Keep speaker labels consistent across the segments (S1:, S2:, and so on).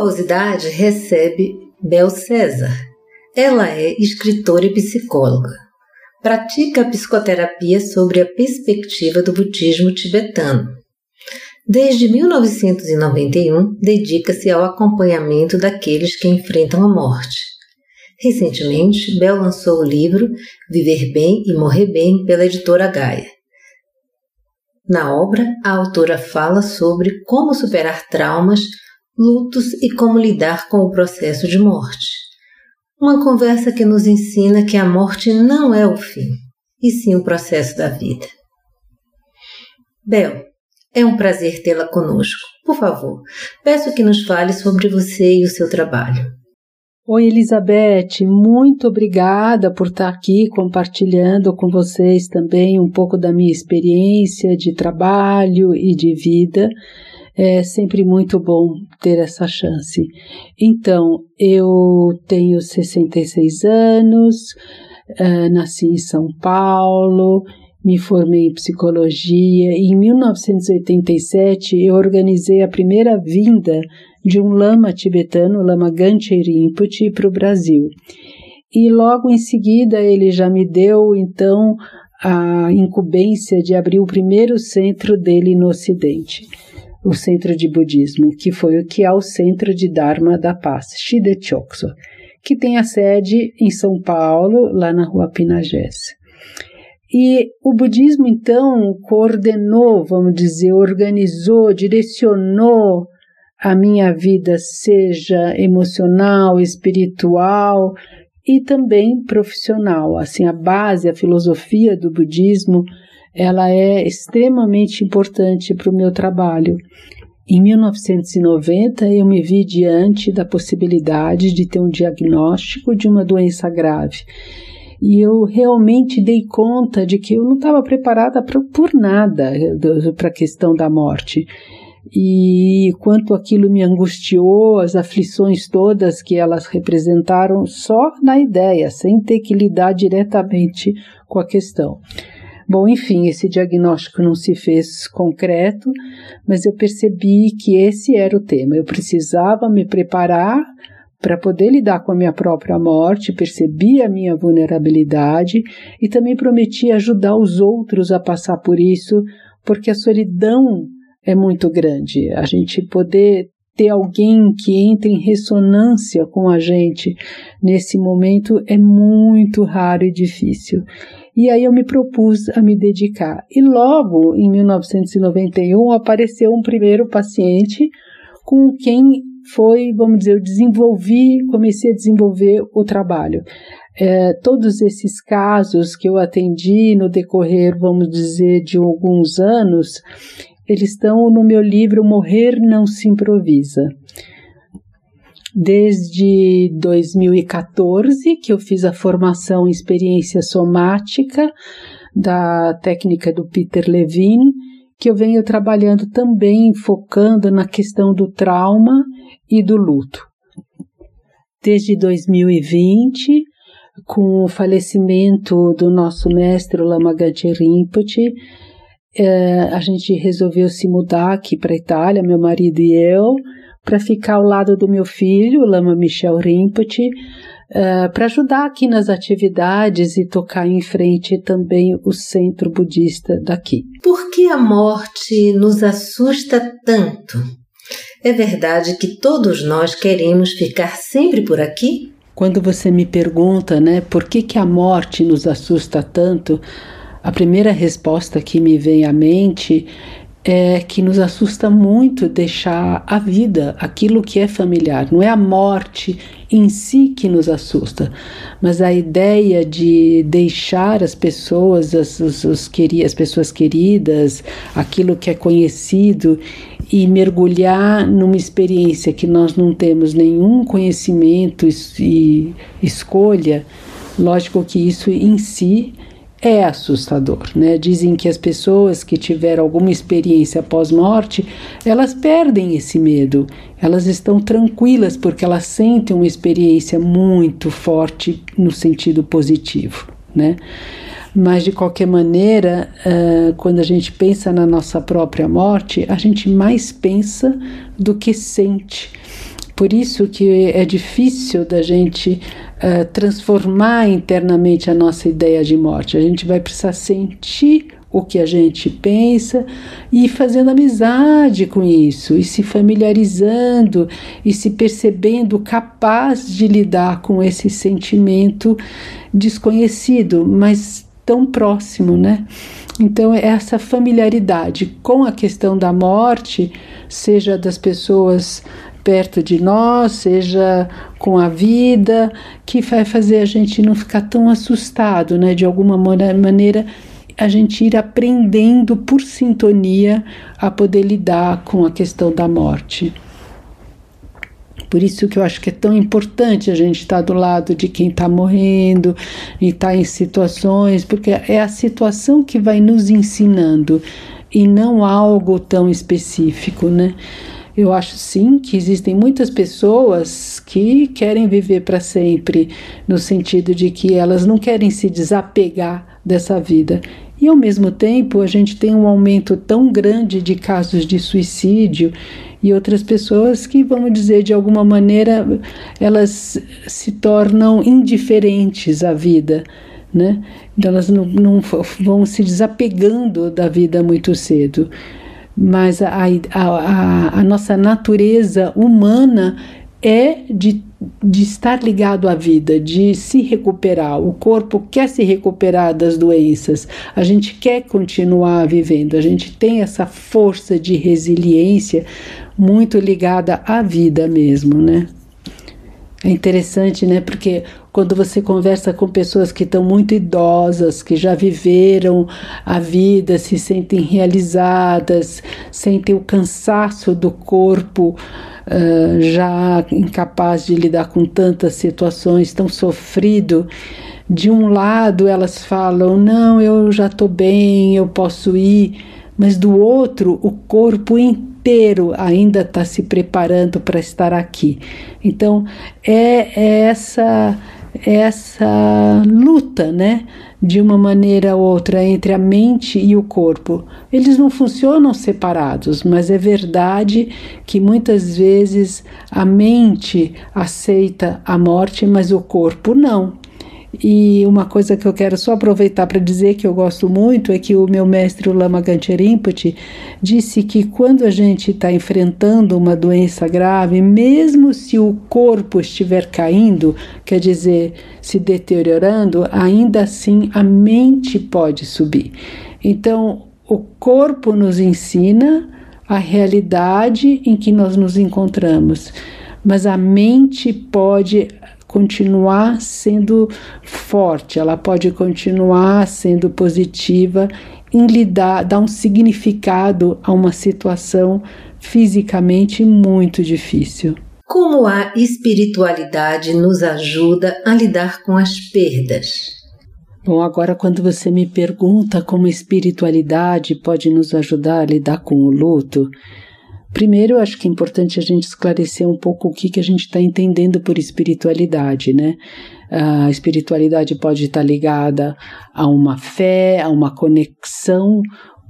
S1: O Avosidade recebe Bel César. Ela é escritora e psicóloga. Pratica a psicoterapia sobre a perspectiva do budismo tibetano. Desde 1991, dedica-se ao acompanhamento daqueles que enfrentam a morte. Recentemente, Bel lançou o livro Viver Bem e Morrer Bem pela editora Gaia. Na obra, a autora fala sobre como superar traumas lutos e como lidar com o processo de morte. Uma conversa que nos ensina que a morte não é o fim, e sim o processo da vida. Bel, é um prazer tê-la conosco. Por favor, peço que nos fale sobre você e o seu trabalho.
S2: Oi, Elizabeth, muito obrigada por estar aqui compartilhando com vocês também um pouco da minha experiência de trabalho e de vida é sempre muito bom ter essa chance. Então, eu tenho 66 anos, uh, nasci em São Paulo, me formei em psicologia e em 1987 eu organizei a primeira vinda de um lama tibetano, lama Ganche Rinpoche, para o Brasil. E logo em seguida ele já me deu então a incumbência de abrir o primeiro centro dele no Ocidente o centro de budismo, que foi o que é o Centro de Dharma da Paz, Shidechokso, que tem a sede em São Paulo, lá na rua Pinagés. E o budismo, então, coordenou, vamos dizer, organizou, direcionou a minha vida, seja emocional, espiritual e também profissional. Assim, a base, a filosofia do budismo ela é extremamente importante para o meu trabalho. Em 1990, eu me vi diante da possibilidade de ter um diagnóstico de uma doença grave. E eu realmente dei conta de que eu não estava preparada pra, por nada para a questão da morte. E quanto aquilo me angustiou, as aflições todas que elas representaram, só na ideia, sem ter que lidar diretamente com a questão. Bom, enfim, esse diagnóstico não se fez concreto, mas eu percebi que esse era o tema. Eu precisava me preparar para poder lidar com a minha própria morte, percebi a minha vulnerabilidade e também prometi ajudar os outros a passar por isso, porque a solidão é muito grande. A gente poder ter alguém que entre em ressonância com a gente nesse momento é muito raro e difícil. E aí eu me propus a me dedicar. E logo em 1991 apareceu um primeiro paciente com quem foi, vamos dizer, eu desenvolvi, comecei a desenvolver o trabalho. É, todos esses casos que eu atendi no decorrer, vamos dizer, de alguns anos, eles estão no meu livro Morrer Não Se Improvisa desde 2014 que eu fiz a formação em experiência somática da técnica do Peter Levine, que eu venho trabalhando também focando na questão do trauma e do luto. Desde 2020, com o falecimento do nosso mestre Lama Gachet Rinpoche, eh, a gente resolveu se mudar aqui para a Itália, meu marido e eu, para ficar ao lado do meu filho, Lama Michel Rinpoche, uh, para ajudar aqui nas atividades e tocar em frente também o centro budista daqui.
S1: Por que a morte nos assusta tanto? É verdade que todos nós queremos ficar sempre por aqui?
S2: quando você me pergunta, né, por que, que a morte nos assusta tanto, a primeira resposta que me vem à mente é que nos assusta muito deixar a vida, aquilo que é familiar. Não é a morte em si que nos assusta, mas a ideia de deixar as pessoas, as, as pessoas queridas, aquilo que é conhecido e mergulhar numa experiência que nós não temos nenhum conhecimento e escolha. Lógico que isso em si é assustador, né? Dizem que as pessoas que tiveram alguma experiência pós-morte, elas perdem esse medo, elas estão tranquilas porque elas sentem uma experiência muito forte no sentido positivo, né? Mas de qualquer maneira, quando a gente pensa na nossa própria morte, a gente mais pensa do que sente. Por isso que é difícil da gente uh, transformar internamente a nossa ideia de morte. A gente vai precisar sentir o que a gente pensa e fazendo amizade com isso, e se familiarizando e se percebendo capaz de lidar com esse sentimento desconhecido, mas tão próximo, né? Então, essa familiaridade com a questão da morte, seja das pessoas perto de nós, seja com a vida, que vai fazer a gente não ficar tão assustado, né? De alguma maneira, a gente ir aprendendo por sintonia a poder lidar com a questão da morte. Por isso que eu acho que é tão importante a gente estar do lado de quem está morrendo e estar tá em situações, porque é a situação que vai nos ensinando e não algo tão específico, né? Eu acho sim que existem muitas pessoas que querem viver para sempre, no sentido de que elas não querem se desapegar dessa vida. E ao mesmo tempo, a gente tem um aumento tão grande de casos de suicídio e outras pessoas que, vamos dizer, de alguma maneira, elas se tornam indiferentes à vida. Né? Então, elas não, não vão se desapegando da vida muito cedo mas a, a, a, nossa natureza humana é de, de estar ligado à vida, de se recuperar. O corpo quer se recuperar das doenças, a gente quer continuar vivendo, a gente tem essa força de resiliência muito ligada à vida mesmo, né? É interessante, né? Porque quando você conversa com pessoas que estão muito idosas, que já viveram a vida, se sentem realizadas, sentem o cansaço do corpo, uh, já incapaz de lidar com tantas situações, tão sofrido. De um lado, elas falam: Não, eu já estou bem, eu posso ir. Mas do outro, o corpo inteiro inteiro ainda está se preparando para estar aqui. Então é, é essa é essa luta, né, de uma maneira ou outra entre a mente e o corpo. Eles não funcionam separados, mas é verdade que muitas vezes a mente aceita a morte, mas o corpo não. E uma coisa que eu quero só aproveitar para dizer que eu gosto muito é que o meu mestre, o Lama Ganche Rinpoche, disse que quando a gente está enfrentando uma doença grave, mesmo se o corpo estiver caindo, quer dizer, se deteriorando, ainda assim a mente pode subir. Então, o corpo nos ensina a realidade em que nós nos encontramos, mas a mente pode continuar sendo forte, ela pode continuar sendo positiva em lidar, dar um significado a uma situação fisicamente muito difícil.
S1: Como a espiritualidade nos ajuda a lidar com as perdas?
S2: Bom, agora quando você me pergunta como a espiritualidade pode nos ajudar a lidar com o luto, Primeiro, acho que é importante a gente esclarecer um pouco o que, que a gente está entendendo por espiritualidade, né? A espiritualidade pode estar ligada a uma fé, a uma conexão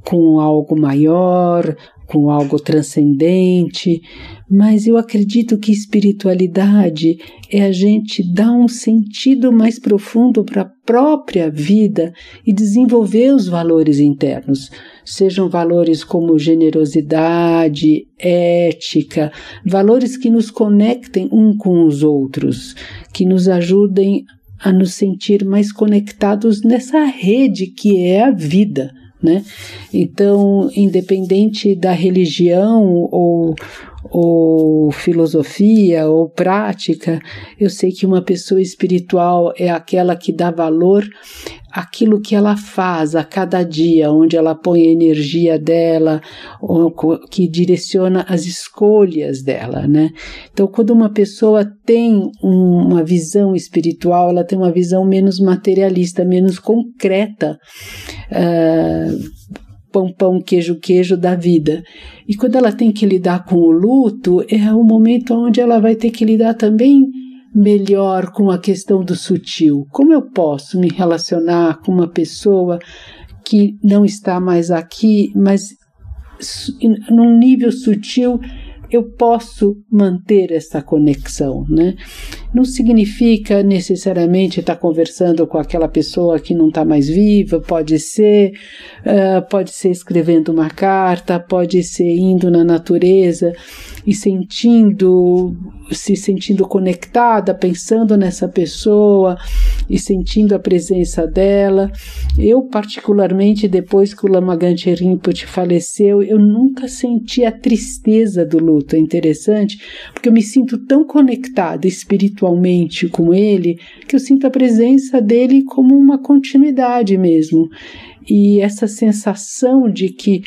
S2: com algo maior, com algo transcendente, mas eu acredito que espiritualidade é a gente dar um sentido mais profundo para a própria vida e desenvolver os valores internos, sejam valores como generosidade, ética, valores que nos conectem um com os outros, que nos ajudem a nos sentir mais conectados nessa rede que é a vida né? Então, independente da religião ou, ou filosofia ou prática, eu sei que uma pessoa espiritual é aquela que dá valor àquilo que ela faz a cada dia, onde ela põe a energia dela, que direciona as escolhas dela, né? Então, quando uma pessoa tem uma visão espiritual, ela tem uma visão menos materialista, menos concreta. Uh, pão, pão, queijo, queijo da vida. E quando ela tem que lidar com o luto, é o momento onde ela vai ter que lidar também melhor com a questão do sutil. Como eu posso me relacionar com uma pessoa que não está mais aqui, mas num nível sutil eu posso manter essa conexão, né? Não significa necessariamente estar conversando com aquela pessoa que não está mais viva, pode ser, uh, pode ser escrevendo uma carta, pode ser indo na natureza e sentindo, se sentindo conectada, pensando nessa pessoa e sentindo a presença dela. Eu, particularmente, depois que o Lama Ganche Rinpoche faleceu, eu nunca senti a tristeza do luto. É interessante, porque eu me sinto tão conectada espiritualmente com ele que eu sinto a presença dele como uma continuidade mesmo. E essa sensação de que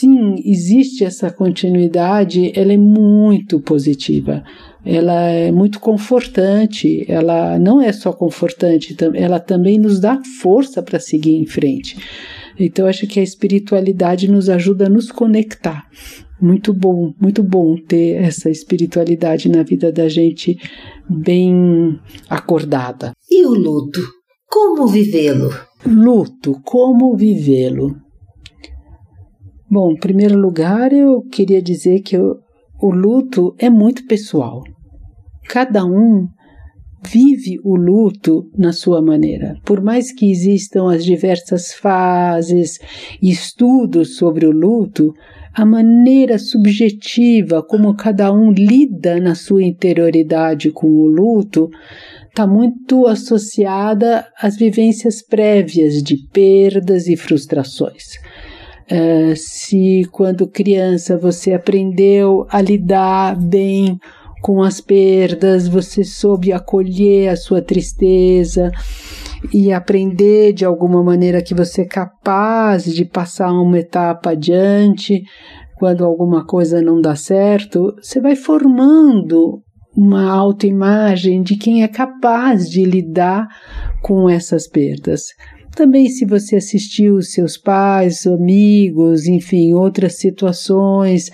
S2: sim, existe essa continuidade, ela é muito positiva. Ela é muito confortante, ela não é só confortante, ela também nos dá força para seguir em frente. Então, acho que a espiritualidade nos ajuda a nos conectar. Muito bom, muito bom ter essa espiritualidade na vida da gente bem acordada.
S1: E o luto? Como vivê-lo?
S2: Luto, como vivê-lo? Bom, em primeiro lugar, eu queria dizer que eu, o luto é muito pessoal. Cada um vive o luto na sua maneira. Por mais que existam as diversas fases estudos sobre o luto, a maneira subjetiva como cada um lida na sua interioridade com o luto está muito associada às vivências prévias de perdas e frustrações. Uh, se quando criança você aprendeu a lidar bem com as perdas, você soube acolher a sua tristeza e aprender de alguma maneira que você é capaz de passar uma etapa adiante quando alguma coisa não dá certo, você vai formando uma autoimagem de quem é capaz de lidar com essas perdas. Também, se você assistiu seus pais, amigos, enfim, outras situações,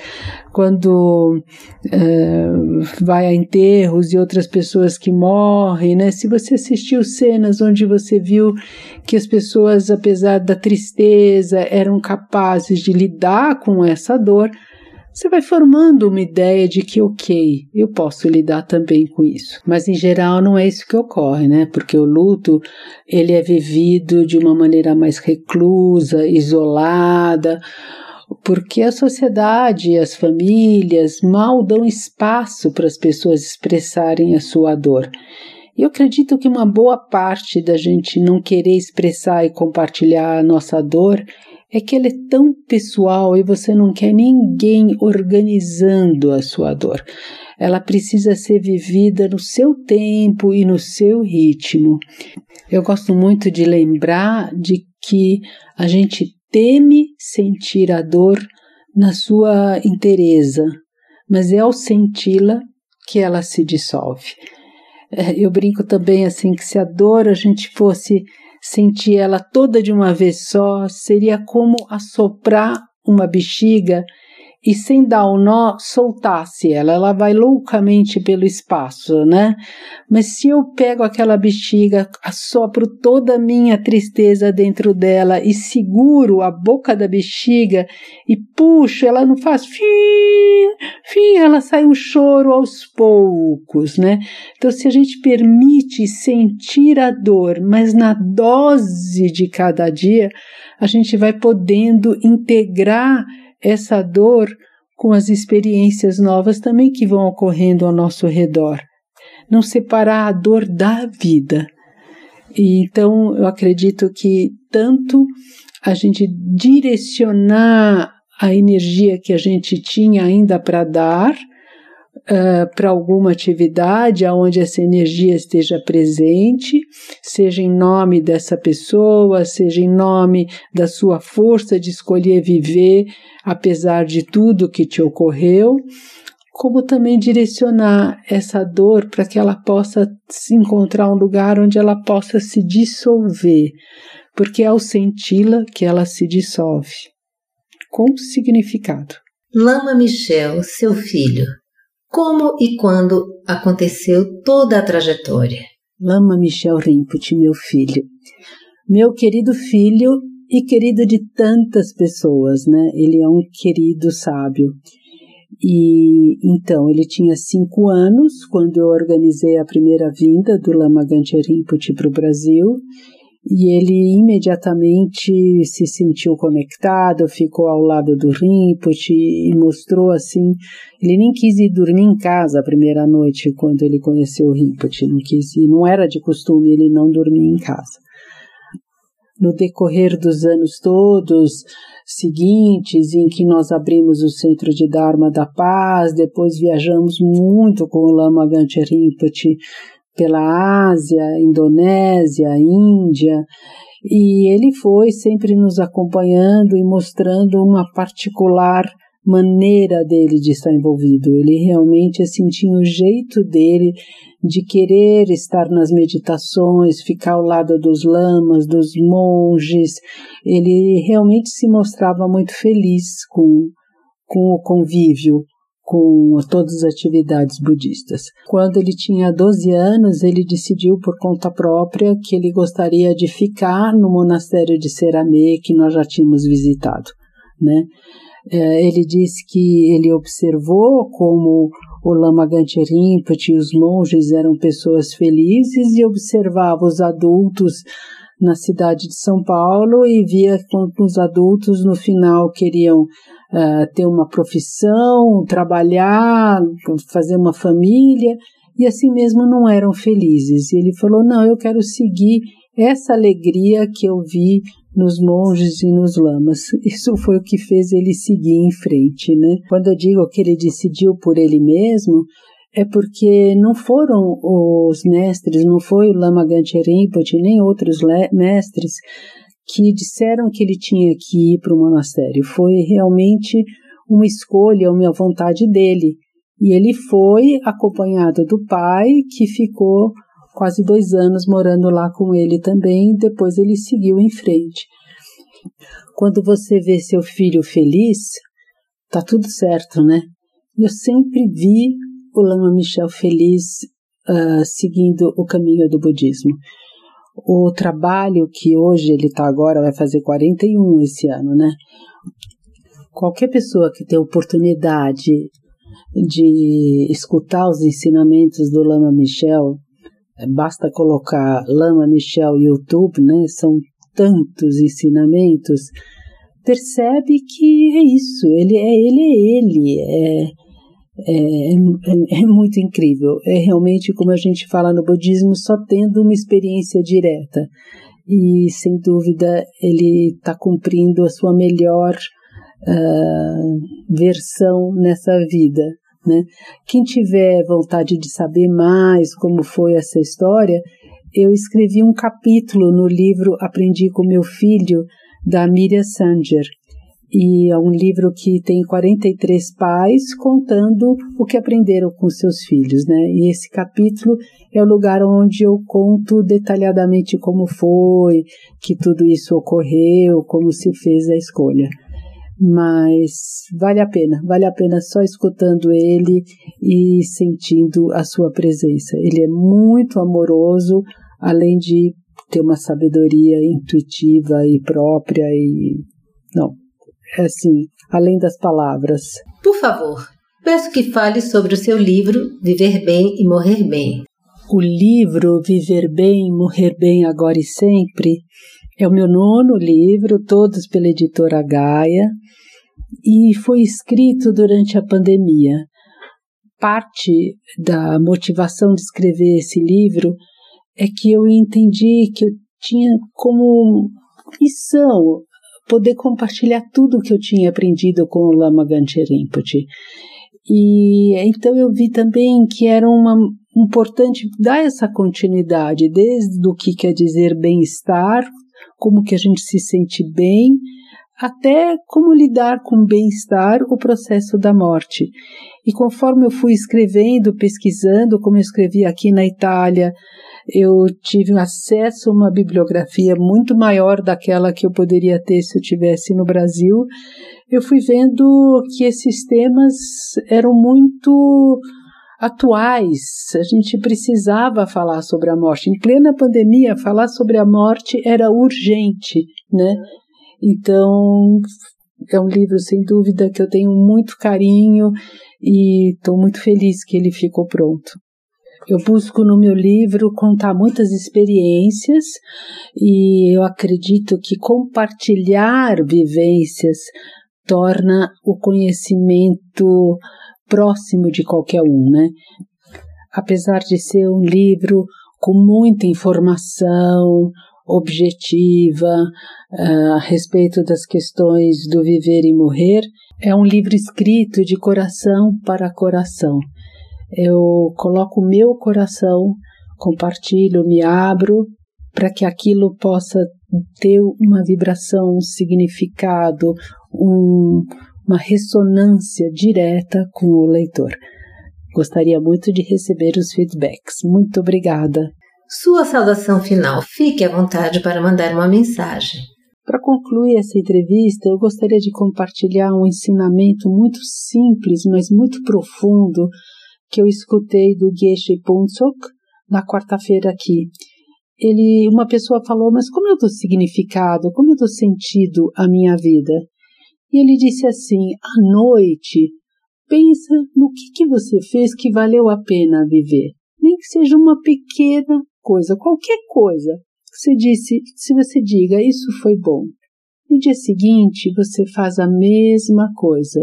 S2: quando uh, vai a enterros e outras pessoas que morrem, né? Se você assistiu cenas onde você viu que as pessoas, apesar da tristeza, eram capazes de lidar com essa dor, você vai formando uma ideia de que, ok, eu posso lidar também com isso. Mas em geral não é isso que ocorre, né? Porque o luto ele é vivido de uma maneira mais reclusa, isolada, porque a sociedade, as famílias mal dão espaço para as pessoas expressarem a sua dor. E eu acredito que uma boa parte da gente não querer expressar e compartilhar a nossa dor é que ela é tão pessoal e você não quer ninguém organizando a sua dor. Ela precisa ser vivida no seu tempo e no seu ritmo. Eu gosto muito de lembrar de que a gente teme sentir a dor na sua inteireza, mas é ao senti-la que ela se dissolve. É, eu brinco também assim que se a dor a gente fosse sentir ela toda de uma vez só seria como assoprar uma bexiga e sem dar o nó, soltasse ela. Ela vai loucamente pelo espaço, né? Mas se eu pego aquela bexiga, assopro toda a minha tristeza dentro dela e seguro a boca da bexiga e puxo, ela não faz fim, fim, ela sai um choro aos poucos, né? Então, se a gente permite sentir a dor, mas na dose de cada dia, a gente vai podendo integrar essa dor com as experiências novas também que vão ocorrendo ao nosso redor. Não separar a dor da vida. E então eu acredito que tanto a gente direcionar a energia que a gente tinha ainda para dar, uh, para alguma atividade onde essa energia esteja presente, seja em nome dessa pessoa, seja em nome da sua força de escolher viver apesar de tudo que te ocorreu, como também direcionar essa dor para que ela possa se encontrar um lugar onde ela possa se dissolver, porque é ao senti-la que ela se dissolve. Com significado.
S1: Lama Michel, seu filho, como e quando aconteceu toda a trajetória?
S2: Lama Michel Rinpoche, meu filho. Meu querido filho e querido de tantas pessoas, né? Ele é um querido sábio. E então, ele tinha cinco anos quando eu organizei a primeira vinda do Lama Ganche Rinpoche para o Brasil e ele imediatamente se sentiu conectado, ficou ao lado do Rinpoche e mostrou assim, ele nem quis ir dormir em casa a primeira noite quando ele conheceu o Rinpoche, não quis não era de costume ele não dormir em casa. No decorrer dos anos todos seguintes, em que nós abrimos o Centro de Dharma da Paz, depois viajamos muito com o Lama Ganche Rinpoche pela Ásia, Indonésia, Índia, e ele foi sempre nos acompanhando e mostrando uma particular maneira dele de estar envolvido. Ele realmente assim, tinha o jeito dele de querer estar nas meditações, ficar ao lado dos lamas, dos monges. Ele realmente se mostrava muito feliz com, com o convívio com todas as atividades budistas. Quando ele tinha 12 anos, ele decidiu por conta própria que ele gostaria de ficar no monastério de Serame que nós já tínhamos visitado, né? É, ele disse que ele observou como o Lama Rinpoche e os monges eram pessoas felizes e observava os adultos na cidade de São Paulo e via que os adultos no final queriam uh, ter uma profissão, trabalhar, fazer uma família e assim mesmo não eram felizes. E ele falou: Não, eu quero seguir essa alegria que eu vi nos monges e nos lamas. Isso foi o que fez ele seguir em frente, né? Quando eu digo que ele decidiu por ele mesmo, é porque não foram os mestres, não foi o Lama Ganche Rinpoche, nem outros mestres que disseram que ele tinha que ir para o monastério. Foi realmente uma escolha, uma vontade dele. E ele foi acompanhado do pai, que ficou quase dois anos morando lá com ele também. Depois ele seguiu em frente. Quando você vê seu filho feliz, tá tudo certo, né? Eu sempre vi o Lama Michel feliz uh, seguindo o caminho do budismo. O trabalho que hoje ele está agora vai fazer 41 esse ano, né? Qualquer pessoa que tem oportunidade de escutar os ensinamentos do Lama Michel, basta colocar Lama Michel YouTube, né? São tantos ensinamentos, percebe que é isso, ele é ele, é ele, é é, é, é, muito incrível. É realmente, como a gente fala no budismo, só tendo uma experiência direta. E, sem dúvida, ele está cumprindo a sua melhor uh, versão nessa vida. Né? Quem tiver vontade de saber mais como foi essa história, eu escrevi um capítulo no livro Aprendi com Meu Filho, da Miriam Sanger, e é um livro que tem 43 pais contando o que aprenderam com seus filhos, né? E esse capítulo é o lugar onde eu conto detalhadamente como foi, que tudo isso ocorreu, como se fez a escolha. mas vale a pena, vale a pena só escutando ele e sentindo a sua presença. Ele é muito amoroso, além de ter uma sabedoria intuitiva e própria e não, assim, além das palavras.
S1: Por favor, peço que fale sobre o seu livro Viver Bem e Morrer Bem.
S2: O livro Viver Bem, Morrer Bem Agora e Sempre é o meu nono livro, todos pela editora Gaia, e foi escrito durante a pandemia. Parte da motivação de escrever esse livro é que eu entendi que eu tinha como missão poder compartilhar tudo o que eu tinha aprendido com o Lama Ganche Rinpoche. E então eu vi também que era uma importante dar essa continuidade, desde o que quer dizer bem-estar, como que a gente se sente bem, até como lidar com bem-estar o processo da morte. E conforme eu fui escrevendo, pesquisando, como eu escrevi aqui na Itália, eu tive acesso a uma bibliografia muito maior daquela que eu poderia ter se eu tivesse no Brasil. Eu fui vendo que esses temas eram muito atuais. A gente precisava falar sobre a morte. Em plena pandemia, falar sobre a morte era urgente, né? Então, é um livro sem dúvida que eu tenho muito carinho e estou muito feliz que ele ficou pronto. Eu busco no meu livro contar muitas experiências e eu acredito que compartilhar vivências torna o conhecimento próximo de qualquer um, né? Apesar de ser um livro com muita informação objetiva uh, a respeito das questões do viver e morrer, é um livro escrito de coração para coração. Eu coloco o meu coração, compartilho, me abro para que aquilo possa ter uma vibração, um significado, um, uma ressonância direta com o leitor. Gostaria muito de receber os feedbacks. Muito obrigada.
S1: Sua saudação final. Fique à vontade para mandar uma mensagem.
S2: Para concluir essa entrevista, eu gostaria de compartilhar um ensinamento muito simples, mas muito profundo, que eu escutei do Geshe Punsok na quarta-feira aqui. Ele, uma pessoa falou, mas como eu dou significado, como eu dou sentido à minha vida? E ele disse assim: à noite, pensa no que, que você fez que valeu a pena viver. Nem que seja uma pequena coisa, qualquer coisa. Você disse, se você diga, isso foi bom. No dia seguinte, você faz a mesma coisa.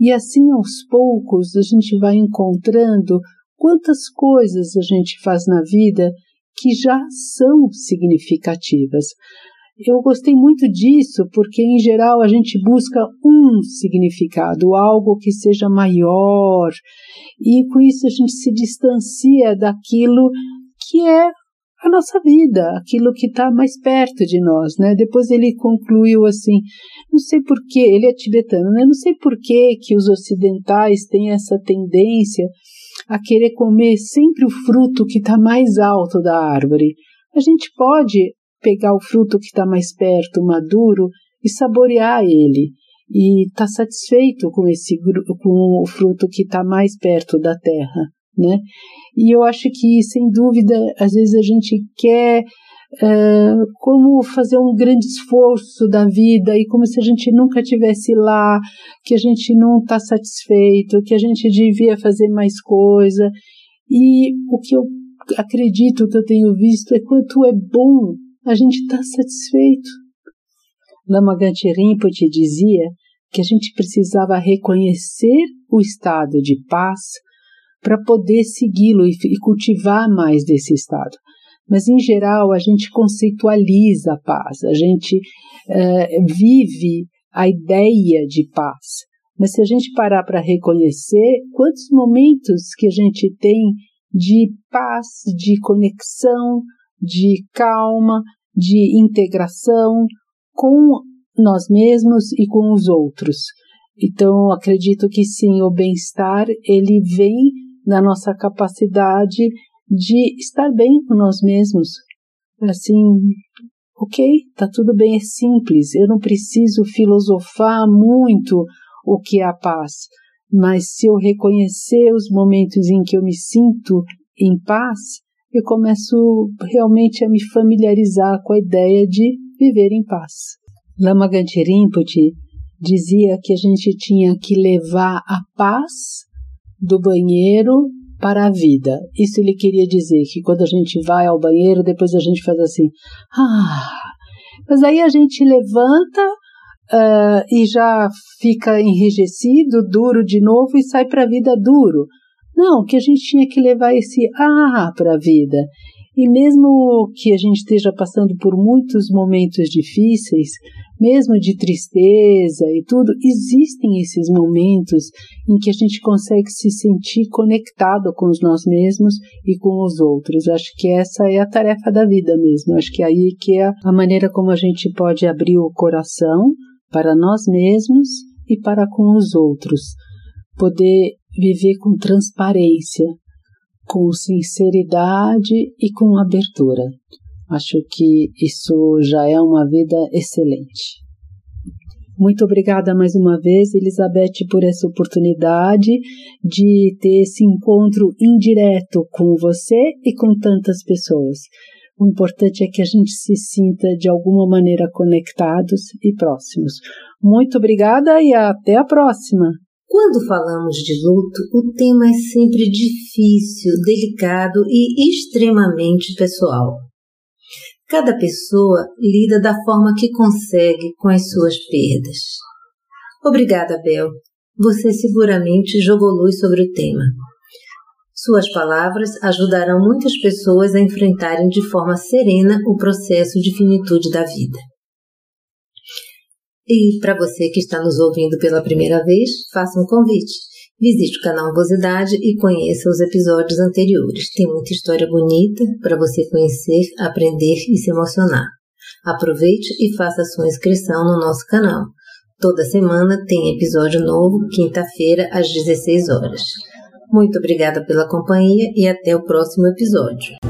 S2: E assim, aos poucos, a gente vai encontrando quantas coisas a gente faz na vida que já são significativas. Eu gostei muito disso porque, em geral, a gente busca um significado, algo que seja maior, e com isso a gente se distancia daquilo que é a nossa vida, aquilo que está mais perto de nós, né? Depois ele concluiu assim, não sei por que, ele é tibetano, né? Não sei por que que os ocidentais têm essa tendência a querer comer sempre o fruto que está mais alto da árvore. A gente pode pegar o fruto que está mais perto, maduro, e saborear ele e estar tá satisfeito com esse com o fruto que está mais perto da terra, né? E eu acho que sem dúvida às vezes a gente quer uh, como fazer um grande esforço da vida e como se a gente nunca tivesse lá, que a gente não está satisfeito, que a gente devia fazer mais coisa. E o que eu acredito que eu tenho visto é quanto é bom a gente está satisfeito. Lama Ganche Rinpoche dizia que a gente precisava reconhecer o estado de paz para poder segui-lo e, e cultivar mais desse estado. Mas, em geral, a gente conceitualiza a paz, a gente uh, vive a ideia de paz. Mas se a gente parar para reconhecer quantos momentos que a gente tem de paz, de conexão, de calma, de integração com nós mesmos e com os outros. Então, acredito que sim, o bem-estar ele vem da nossa capacidade de estar bem com nós mesmos. Assim, ok, tá tudo bem, é simples, eu não preciso filosofar muito o que é a paz, mas se eu reconhecer os momentos em que eu me sinto em paz, eu começo realmente a me familiarizar com a ideia de viver em paz. Lama Rinpoche dizia que a gente tinha que levar a paz do banheiro para a vida. Isso ele queria dizer que quando a gente vai ao banheiro, depois a gente faz assim, ah, mas aí a gente levanta uh, e já fica enrijecido, duro de novo e sai para a vida duro. Não, que a gente tinha que levar esse ah para a vida. E mesmo que a gente esteja passando por muitos momentos difíceis, mesmo de tristeza e tudo, existem esses momentos em que a gente consegue se sentir conectado com os nós mesmos e com os outros. Acho que essa é a tarefa da vida mesmo. Acho que aí que é a maneira como a gente pode abrir o coração para nós mesmos e para com os outros. Poder viver com transparência, com sinceridade e com abertura. Acho que isso já é uma vida excelente. Muito obrigada mais uma vez, Elizabeth, por essa oportunidade de ter esse encontro indireto com você e com tantas pessoas. O importante é que a gente se sinta de alguma maneira conectados e próximos. Muito obrigada e até a próxima!
S1: Quando falamos de luto, o tema é sempre difícil, delicado e extremamente pessoal. Cada pessoa lida da forma que consegue com as suas perdas. Obrigada, Bel. Você seguramente jogou luz sobre o tema. Suas palavras ajudarão muitas pessoas a enfrentarem de forma serena o processo de finitude da vida. E para você que está nos ouvindo pela primeira vez, faça um convite. Visite o canal Avosidade e conheça os episódios anteriores. Tem muita história bonita para você conhecer, aprender e se emocionar. Aproveite e faça sua inscrição no nosso canal. Toda semana tem episódio novo, quinta-feira às 16 horas. Muito obrigada pela companhia e até o próximo episódio.